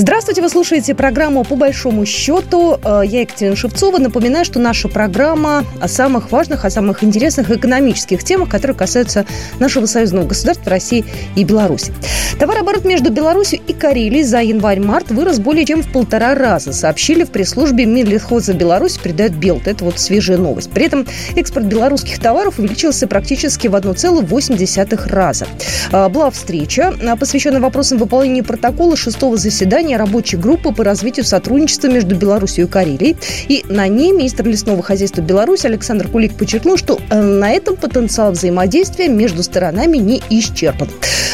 Здравствуйте, вы слушаете программу «По большому счету». Э, я Екатерина Шевцова. Напоминаю, что наша программа о самых важных, о самых интересных экономических темах, которые касаются нашего союзного государства России и Беларуси. Товарооборот между Беларусью и Карелией за январь-март вырос более чем в полтора раза, сообщили в пресс-службе Минлитхоза Беларусь, передает Белт. Это вот свежая новость. При этом экспорт белорусских товаров увеличился практически в 1,8 раза. Э, была встреча, э, посвященная вопросам выполнения протокола шестого заседания заседание рабочей группы по развитию сотрудничества между Беларусью и Карелией. И на ней министр лесного хозяйства Беларуси Александр Кулик подчеркнул, что э, на этом потенциал взаимодействия между сторонами не исчерпан.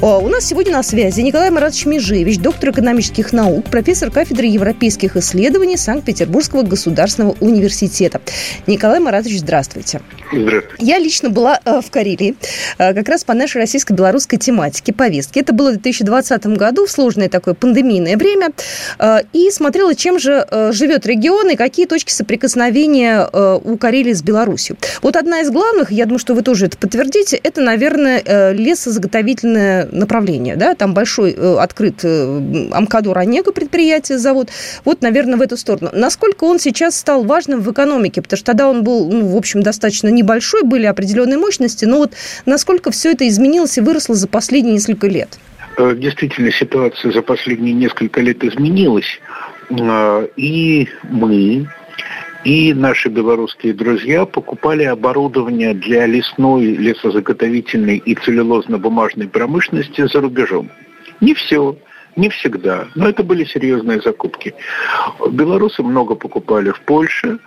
У нас сегодня на связи Николай Маратович Межевич, доктор экономических наук, профессор кафедры европейских исследований Санкт-Петербургского государственного университета. Николай Маратович, здравствуйте. Здравствуйте. Я лично была э, в Карелии э, как раз по нашей российско-белорусской тематике, повестке. Это было в 2020 году, в сложное такое пандемийное время, э, и смотрела, чем же живет регион и какие точки соприкосновения у Карелии с Беларусью. Вот одна из главных, я думаю, что вы тоже это подтвердите, это, наверное, лесозаготовительное направление. Да? Там большой открыт Амкадор Онега предприятие, завод. Вот, наверное, в эту сторону. Насколько он сейчас стал важным в экономике? Потому что тогда он был, ну, в общем, достаточно небольшой, были определенные мощности, но вот насколько все это изменилось и выросло за последние несколько лет? Э, действительно, ситуация за последние несколько лет изменилась. Э, и мы, и наши белорусские друзья покупали оборудование для лесной, лесозаготовительной и целлюлозно-бумажной промышленности за рубежом. Не все, не всегда, но это были серьезные закупки. Белорусы много покупали в Польше,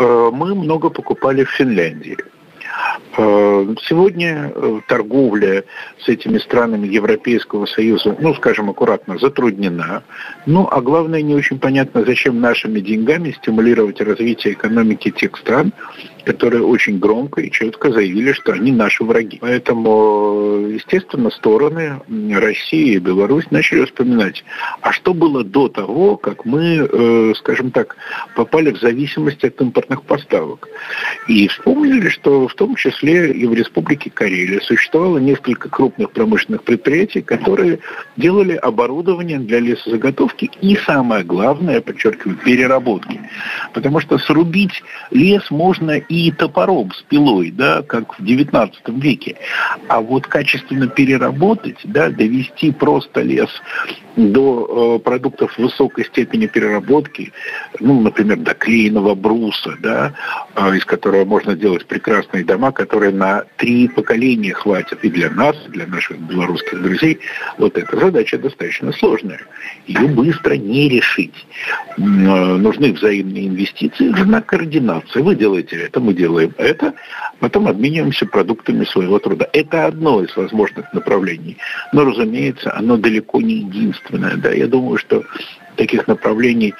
мы много покупали в Финляндии. Э, сегодня э, торговля с этими странами Европейского Союза, ну, скажем аккуратно, затруднена. Ну, а главное, не очень понятно, зачем нашими деньгами стимулировать развитие экономики тех стран, которые очень громко и четко заявили, что они наши враги. Поэтому, естественно, стороны России и Беларусь начали вспоминать, а что было до того, как мы, э, скажем так, попали в зависимость от импортных поставок. И вспомнили, что в том числе и в Республике Карелия существовало несколько крупных промышленных предприятий, которые делали оборудование для лесозаготовки и, самое главное, подчеркиваю, переработки. Потому что срубить лес можно и топором с пилой, да, как в XIX веке. А вот качественно переработать, да, довести просто лес до э, продуктов высокой степени переработки, ну, например, до клееного бруса, да, э, из которого можно делать прекрасные дома, которые на три поколения хватит и для нас, и для наших белорусских друзей. Вот эта задача достаточно сложная. Ее быстро не решить. Э, нужны взаимные инвестиции, нужна координация. Вы делаете это, мы делаем это, потом обмениваемся продуктами своего труда. Это одно из возможных направлений. Но, разумеется, оно далеко не единственное. Да. Я думаю, что таких направлений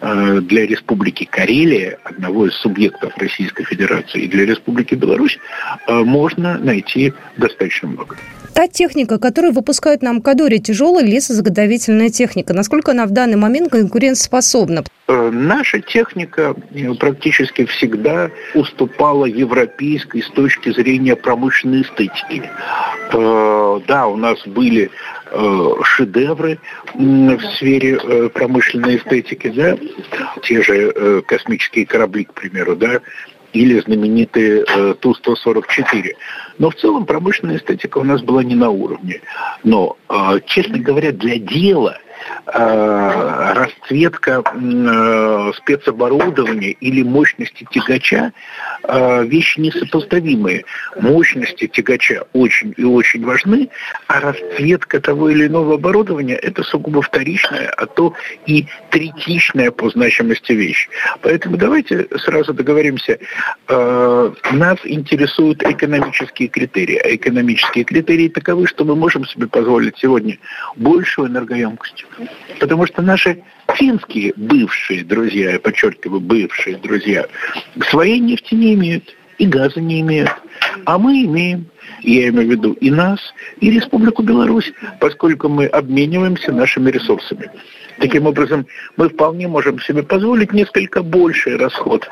э, для Республики Карелия, одного из субъектов Российской Федерации, и для Республики Беларусь э, можно найти достаточно много. Та техника, которую выпускают на Амкадоре, тяжелая лесозаготовительная техника, насколько она в данный момент конкурентоспособна? Э, наша техника практически всегда уступала европейской с точки зрения промышленной эстетики. Да, у нас были Э, шедевры в сфере э, промышленной эстетики, да, те же э, космические корабли, к примеру, да, или знаменитые Ту-144. Но в целом промышленная эстетика у нас была не на уровне. Но, честно говоря, для дела Э, расцветка э, спецоборудования или мощности тягача э, вещи несопоставимые. Мощности тягача очень и очень важны, а расцветка того или иного оборудования – это сугубо вторичная, а то и третичная по значимости вещь. Поэтому давайте сразу договоримся. Нас интересуют экономические критерии, а экономические критерии таковы, что мы можем себе позволить сегодня большую энергоемкость, Потому что наши финские бывшие друзья, я подчеркиваю, бывшие друзья, своей нефти не имеют и газа не имеют. А мы имеем, я имею в виду и нас, и Республику Беларусь, поскольку мы обмениваемся нашими ресурсами. Таким образом, мы вполне можем себе позволить несколько больший расход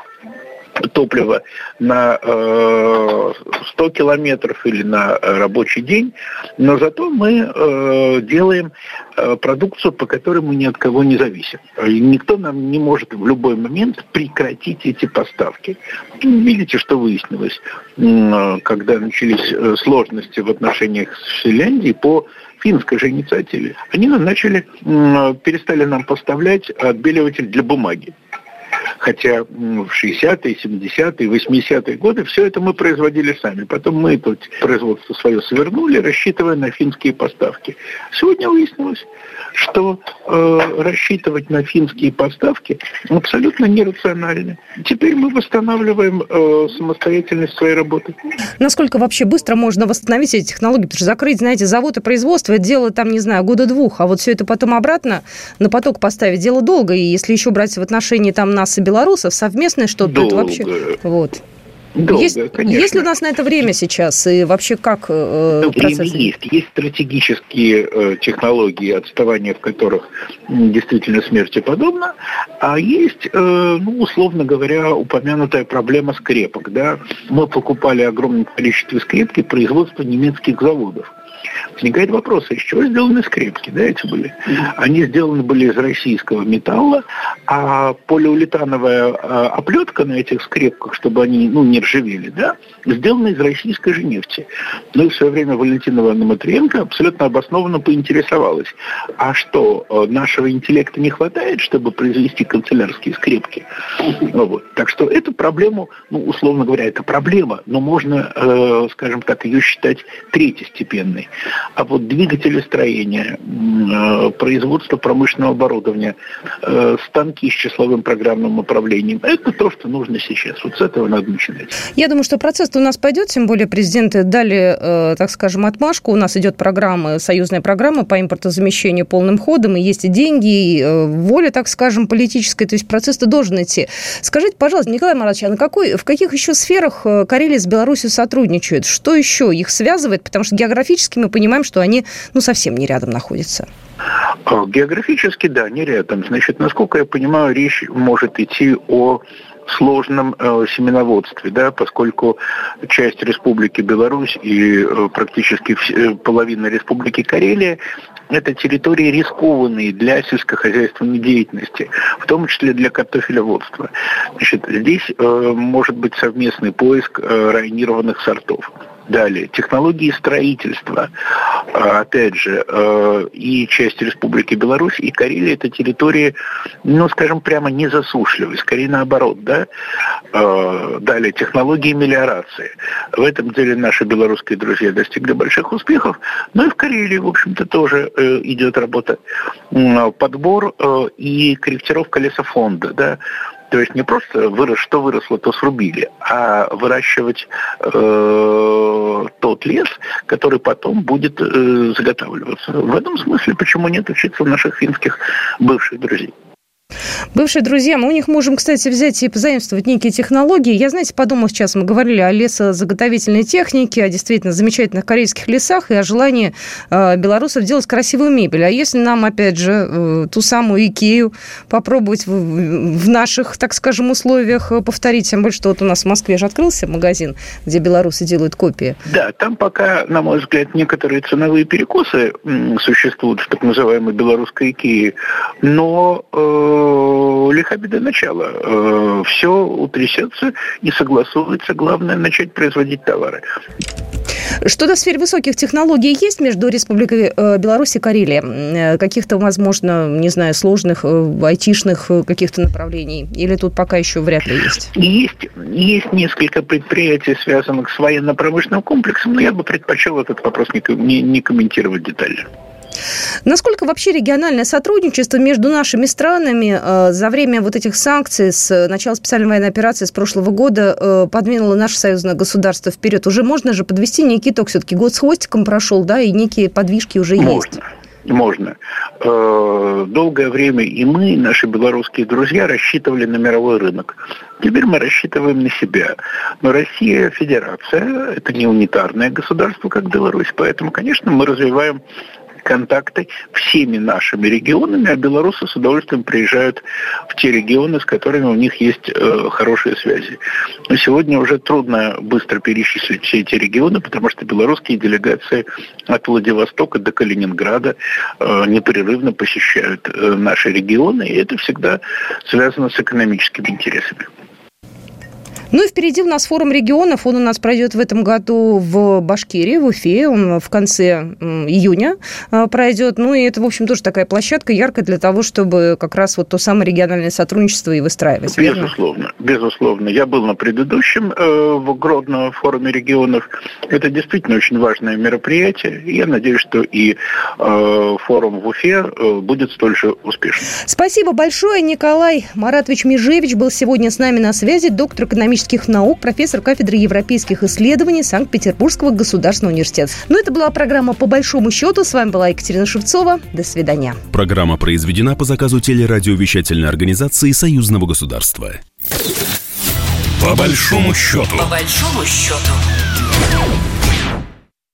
топлива на э, 100 километров или на рабочий день, но зато мы э, делаем э, продукцию, по которой мы ни от кого не зависим. И никто нам не может в любой момент прекратить эти поставки. Видите, что выяснилось, э, когда начались э, сложности в отношениях с Финляндией по финской же инициативе. Они начали, перестали нам поставлять отбеливатель для бумаги. Хотя в 60-е, 70-е, 80-е годы все это мы производили сами. Потом мы тут производство свое свернули, рассчитывая на финские поставки. Сегодня выяснилось, что э, рассчитывать на финские поставки абсолютно нерационально. Теперь мы восстанавливаем э, самостоятельность своей работы. Насколько вообще быстро можно восстановить эти технологии? Потому что закрыть, знаете, завод и производство, дело там, не знаю, года двух, а вот все это потом обратно на поток поставить дело долго. И если еще брать в отношении там нас и белорусов, совместное что-то, это вообще... Вот. Долго, есть, конечно. Есть ли у нас на это время сейчас? И вообще как э, Время есть. Есть стратегические э, технологии, отставания в которых действительно смерти подобно, а есть, э, ну, условно говоря, упомянутая проблема скрепок. Да? Мы покупали огромное количество скрепки производства немецких заводов возникает вопрос, из чего сделаны скрепки, да, эти были? Они сделаны были из российского металла, а полиуретановая а, оплетка на этих скрепках, чтобы они, ну, не ржавели, да, сделана из российской же нефти. Ну и в свое время Валентина Ивановна Матриенко абсолютно обоснованно поинтересовалась, а что, э, нашего интеллекта не хватает, чтобы произвести канцелярские скрепки? Ну, вот. Так что эту проблему, ну, условно говоря, это проблема, но можно, э, скажем так, ее считать третьестепенной. А вот двигатели строения, э, производство промышленного оборудования, э, станки с числовым программным управлением, это то, что нужно сейчас. Вот с этого надо начинать. Я думаю, что процесс у нас пойдет, тем более президенты дали, э, так скажем, отмашку. У нас идет программа, союзная программа по импортозамещению полным ходом, и есть и деньги, и воля, так скажем, политическая, то есть процесс-то должен идти. Скажите, пожалуйста, Николай Маратович, а на какой, в каких еще сферах Карелия с Беларусью сотрудничают? Что еще их связывает? Потому что географически мы понимаем, что они ну, совсем не рядом находятся. А, географически, да, не рядом. Значит, насколько я понимаю, речь может идти о сложном э, семеноводстве, да, поскольку часть Республики Беларусь и э, практически вс- э, половина Республики Карелия это территории рискованные для сельскохозяйственной деятельности, в том числе для картофелеводства. Значит, здесь э, может быть совместный поиск э, районированных сортов. Далее, технологии строительства, а, опять же, э, и часть Республики Беларусь, и Карелия – это территории, ну, скажем, прямо не засушливые, скорее наоборот, да. Э, далее, технологии мелиорации. В этом деле наши белорусские друзья достигли больших успехов, но и в Карелии, в общем-то, тоже э, идет работа. Подбор и корректировка лесофонда, да, то есть не просто вырос, что выросло, то срубили, а выращивать э, тот лес, который потом будет э, заготавливаться. В этом смысле почему нет учиться у наших финских бывших друзей. Бывшие друзья, мы у них можем, кстати, взять и позаимствовать некие технологии. Я, знаете, подумал сейчас, мы говорили о лесозаготовительной технике, о действительно замечательных корейских лесах и о желании э, белорусов делать красивую мебель. А если нам, опять же, э, ту самую Икею попробовать в, в наших, так скажем, условиях повторить, тем более, что вот у нас в Москве же открылся магазин, где белорусы делают копии. Да, там пока, на мой взгляд, некоторые ценовые перекосы существуют в так называемой белорусской Икее, но э, лиха беда начала. Э, Все утрясется и согласуется. Главное начать производить товары. Что-то в сфере высоких технологий есть между Республикой э, Беларусь и Карелия? Э, каких-то, возможно, не знаю, сложных айтишных каких-то направлений? Или тут пока еще вряд ли есть? Есть. Есть несколько предприятий, связанных с военно-промышленным комплексом, но я бы предпочел этот вопрос не, не, не комментировать детально. Насколько вообще региональное сотрудничество между нашими странами э, за время вот этих санкций с начала специальной военной операции с прошлого года э, подвинуло наше союзное государство вперед? Уже можно же подвести некий итог. Все-таки год с хвостиком прошел, да, и некие подвижки уже можно. есть. Можно. Э, долгое время и мы, и наши белорусские друзья рассчитывали на мировой рынок. Теперь мы рассчитываем на себя. Но Россия федерация, это не унитарное государство, как Беларусь, поэтому, конечно, мы развиваем контакты всеми нашими регионами, а белорусы с удовольствием приезжают в те регионы, с которыми у них есть э, хорошие связи. Но сегодня уже трудно быстро перечислить все эти регионы, потому что белорусские делегации от Владивостока до Калининграда э, непрерывно посещают э, наши регионы, и это всегда связано с экономическими интересами. Ну и впереди у нас форум регионов. Он у нас пройдет в этом году в Башкирии, в Уфе. Он в конце июня а, пройдет. Ну и это, в общем, тоже такая площадка яркая для того, чтобы как раз вот то самое региональное сотрудничество и выстраивать. Безусловно, верно? безусловно. Я был на предыдущем э, в Гродно форуме регионов. Это действительно очень важное мероприятие. Я надеюсь, что и э, форум в Уфе э, будет столь же успешным. Спасибо большое. Николай Маратович Межевич был сегодня с нами на связи, доктор экономических экономических наук, профессор кафедры европейских исследований Санкт-Петербургского государственного университета. Ну, это была программа «По большому счету». С вами была Екатерина Шевцова. До свидания. Программа произведена по заказу телерадиовещательной организации Союзного государства. По большому счету. По большому счету.